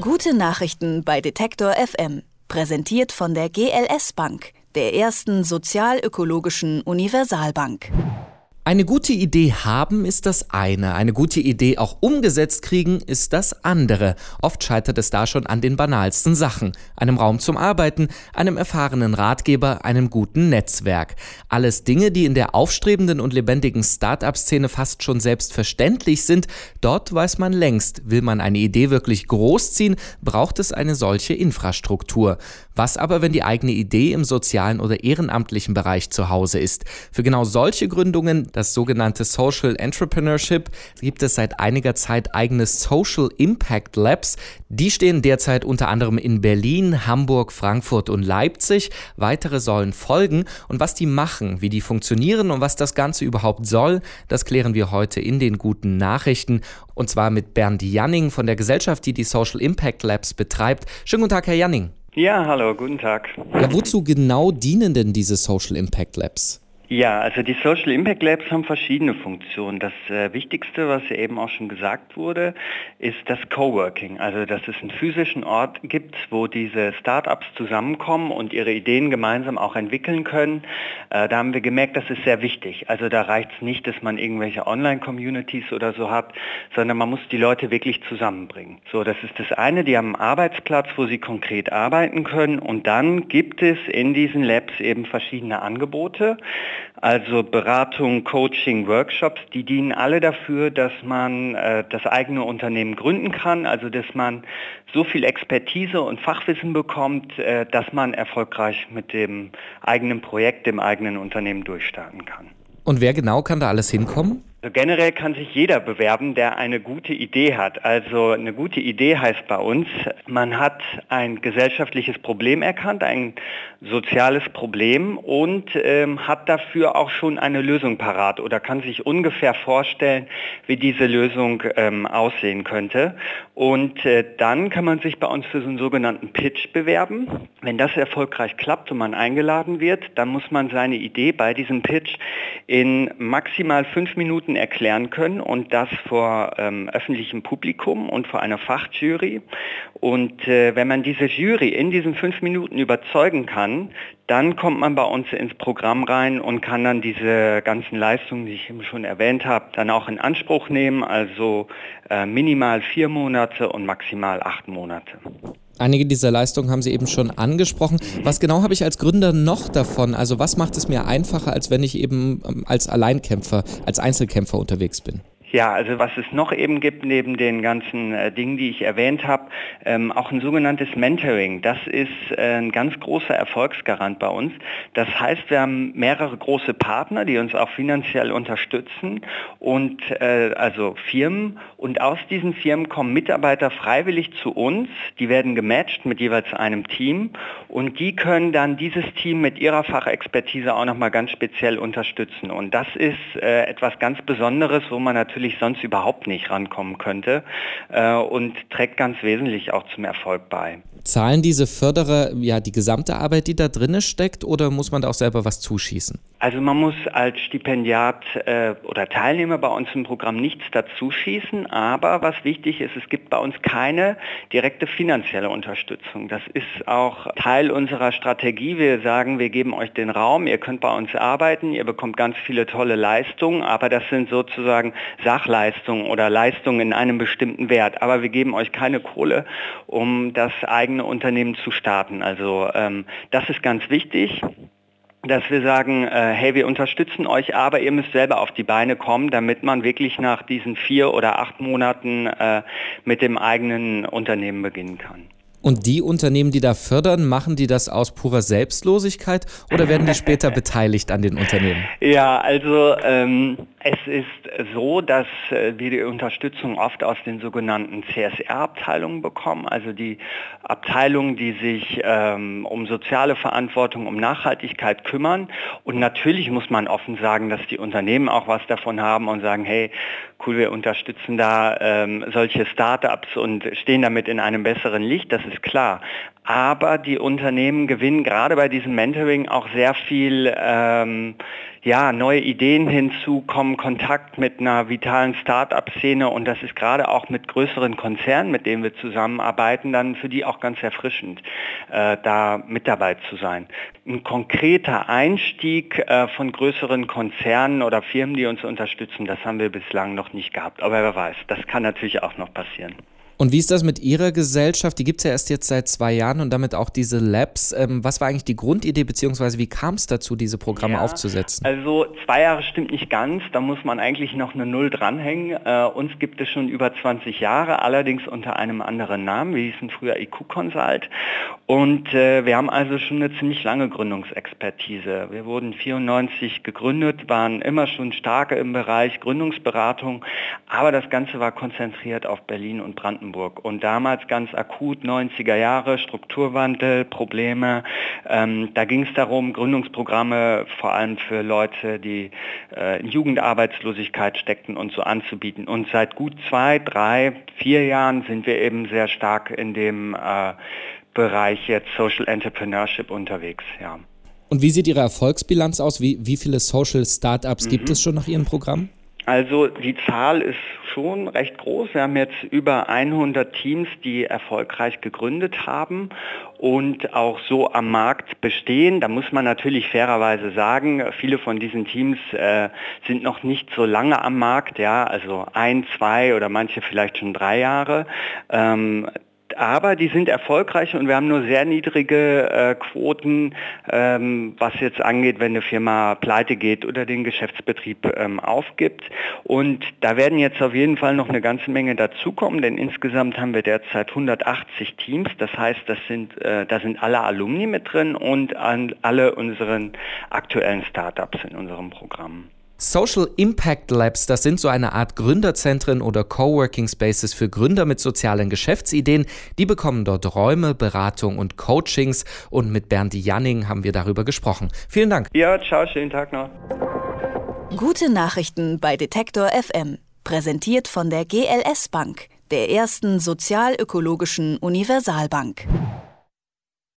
Gute Nachrichten bei Detektor FM. Präsentiert von der GLS Bank, der ersten sozialökologischen Universalbank. Eine gute Idee haben ist das eine, eine gute Idee auch umgesetzt kriegen ist das andere. Oft scheitert es da schon an den banalsten Sachen. Einem Raum zum Arbeiten, einem erfahrenen Ratgeber, einem guten Netzwerk. Alles Dinge, die in der aufstrebenden und lebendigen Start-up-Szene fast schon selbstverständlich sind. Dort weiß man längst, will man eine Idee wirklich großziehen, braucht es eine solche Infrastruktur. Was aber, wenn die eigene Idee im sozialen oder ehrenamtlichen Bereich zu Hause ist? Für genau solche Gründungen das sogenannte Social Entrepreneurship, gibt es seit einiger Zeit eigene Social Impact Labs. Die stehen derzeit unter anderem in Berlin, Hamburg, Frankfurt und Leipzig. Weitere sollen folgen. Und was die machen, wie die funktionieren und was das Ganze überhaupt soll, das klären wir heute in den guten Nachrichten. Und zwar mit Bernd Janning von der Gesellschaft, die die Social Impact Labs betreibt. Schönen guten Tag, Herr Janning. Ja, hallo, guten Tag. Ja, wozu genau dienen denn diese Social Impact Labs? Ja, also die Social Impact Labs haben verschiedene Funktionen. Das äh, Wichtigste, was ja eben auch schon gesagt wurde, ist das Coworking. Also dass es einen physischen Ort gibt, wo diese Startups zusammenkommen und ihre Ideen gemeinsam auch entwickeln können. Äh, da haben wir gemerkt, das ist sehr wichtig. Also da reicht es nicht, dass man irgendwelche Online-Communities oder so hat, sondern man muss die Leute wirklich zusammenbringen. So, das ist das eine. Die haben einen Arbeitsplatz, wo sie konkret arbeiten können. Und dann gibt es in diesen Labs eben verschiedene Angebote. Also Beratung, Coaching, Workshops, die dienen alle dafür, dass man äh, das eigene Unternehmen gründen kann, also dass man so viel Expertise und Fachwissen bekommt, äh, dass man erfolgreich mit dem eigenen Projekt, dem eigenen Unternehmen durchstarten kann. Und wer genau kann da alles hinkommen? Also generell kann sich jeder bewerben, der eine gute Idee hat. Also eine gute Idee heißt bei uns, man hat ein gesellschaftliches Problem erkannt, ein soziales Problem und ähm, hat dafür auch schon eine Lösung parat oder kann sich ungefähr vorstellen, wie diese Lösung ähm, aussehen könnte. Und äh, dann kann man sich bei uns für so einen sogenannten Pitch bewerben. Wenn das erfolgreich klappt und man eingeladen wird, dann muss man seine Idee bei diesem Pitch in maximal fünf Minuten Minuten erklären können und das vor ähm, öffentlichem Publikum und vor einer Fachjury. Und äh, wenn man diese Jury in diesen fünf Minuten überzeugen kann, dann kommt man bei uns ins Programm rein und kann dann diese ganzen Leistungen, die ich eben schon erwähnt habe, dann auch in Anspruch nehmen, also äh, minimal vier Monate und maximal acht Monate. Einige dieser Leistungen haben Sie eben schon angesprochen. Was genau habe ich als Gründer noch davon? Also was macht es mir einfacher, als wenn ich eben ähm, als Alleinkämpfer, als Einzelkämpfer unterwegs bin? Ja, also was es noch eben gibt, neben den ganzen äh, Dingen, die ich erwähnt habe, ähm, auch ein sogenanntes Mentoring. Das ist äh, ein ganz großer Erfolgsgarant bei uns. Das heißt, wir haben mehrere große Partner, die uns auch finanziell unterstützen und äh, also Firmen. Und aus diesen Firmen kommen Mitarbeiter freiwillig zu uns. Die werden gematcht mit jeweils einem Team und die können dann dieses Team mit ihrer Fachexpertise auch nochmal ganz speziell unterstützen. Und das ist äh, etwas ganz Besonderes, wo man natürlich natürlich sonst überhaupt nicht rankommen könnte äh, und trägt ganz wesentlich auch zum Erfolg bei. Zahlen diese Förderer ja die gesamte Arbeit, die da drin steckt, oder muss man da auch selber was zuschießen? Also man muss als Stipendiat äh, oder Teilnehmer bei uns im Programm nichts dazu schießen, aber was wichtig ist, es gibt bei uns keine direkte finanzielle Unterstützung. Das ist auch Teil unserer Strategie. Wir sagen, wir geben euch den Raum, ihr könnt bei uns arbeiten, ihr bekommt ganz viele tolle Leistungen, aber das sind sozusagen Sachleistungen oder Leistungen in einem bestimmten Wert. Aber wir geben euch keine Kohle, um das eigene Unternehmen zu starten. Also ähm, das ist ganz wichtig dass wir sagen, äh, hey, wir unterstützen euch, aber ihr müsst selber auf die Beine kommen, damit man wirklich nach diesen vier oder acht Monaten äh, mit dem eigenen Unternehmen beginnen kann. Und die Unternehmen, die da fördern, machen die das aus purer Selbstlosigkeit oder werden die später beteiligt an den Unternehmen? Ja, also ähm, es ist so, dass äh, wir die Unterstützung oft aus den sogenannten CSR-Abteilungen bekommen, also die Abteilungen, die sich ähm, um soziale Verantwortung, um Nachhaltigkeit kümmern. Und natürlich muss man offen sagen, dass die Unternehmen auch was davon haben und sagen, hey, cool, wir unterstützen da ähm, solche Startups und stehen damit in einem besseren Licht. Das ist klar. Aber die Unternehmen gewinnen gerade bei diesem Mentoring auch sehr viel ähm, ja, neue Ideen hinzu, kommen Kontakt mit einer vitalen Start-up-Szene und das ist gerade auch mit größeren Konzernen, mit denen wir zusammenarbeiten, dann für die auch ganz erfrischend, äh, da mit dabei zu sein. Ein konkreter Einstieg äh, von größeren Konzernen oder Firmen, die uns unterstützen, das haben wir bislang noch nicht gehabt. Aber wer weiß, das kann natürlich auch noch passieren. Und wie ist das mit Ihrer Gesellschaft? Die gibt es ja erst jetzt seit zwei Jahren und damit auch diese Labs. Ähm, was war eigentlich die Grundidee, beziehungsweise wie kam es dazu, diese Programme ja, aufzusetzen? Also zwei Jahre stimmt nicht ganz, da muss man eigentlich noch eine Null dranhängen. Äh, uns gibt es schon über 20 Jahre, allerdings unter einem anderen Namen. Wir hießen früher IQ Consult. Und äh, wir haben also schon eine ziemlich lange Gründungsexpertise. Wir wurden 94 gegründet, waren immer schon starke im Bereich Gründungsberatung, aber das Ganze war konzentriert auf Berlin und Brandenburg. Brandenburg. Und damals ganz akut 90er Jahre, Strukturwandel, Probleme. Ähm, da ging es darum, Gründungsprogramme vor allem für Leute, die äh, in Jugendarbeitslosigkeit steckten und so anzubieten. Und seit gut zwei, drei, vier Jahren sind wir eben sehr stark in dem äh, Bereich jetzt Social Entrepreneurship unterwegs. Ja. Und wie sieht Ihre Erfolgsbilanz aus? Wie, wie viele Social Startups mhm. gibt es schon nach Ihrem Programm? Also die Zahl ist schon recht groß. Wir haben jetzt über 100 Teams, die erfolgreich gegründet haben und auch so am Markt bestehen. Da muss man natürlich fairerweise sagen, viele von diesen Teams äh, sind noch nicht so lange am Markt, ja, also ein, zwei oder manche vielleicht schon drei Jahre. Ähm, aber die sind erfolgreich und wir haben nur sehr niedrige äh, Quoten, ähm, was jetzt angeht, wenn eine Firma pleite geht oder den Geschäftsbetrieb ähm, aufgibt. Und da werden jetzt auf jeden Fall noch eine ganze Menge dazukommen, denn insgesamt haben wir derzeit 180 Teams. Das heißt, das sind, äh, da sind alle Alumni mit drin und alle unseren aktuellen Startups in unserem Programm. Social Impact Labs, das sind so eine Art Gründerzentren oder Coworking Spaces für Gründer mit sozialen Geschäftsideen. Die bekommen dort Räume, Beratung und Coachings. Und mit Bernd Janning haben wir darüber gesprochen. Vielen Dank. Ja, ciao, schönen Tag noch. Gute Nachrichten bei Detektor FM. Präsentiert von der GLS Bank, der ersten sozial-ökologischen Universalbank.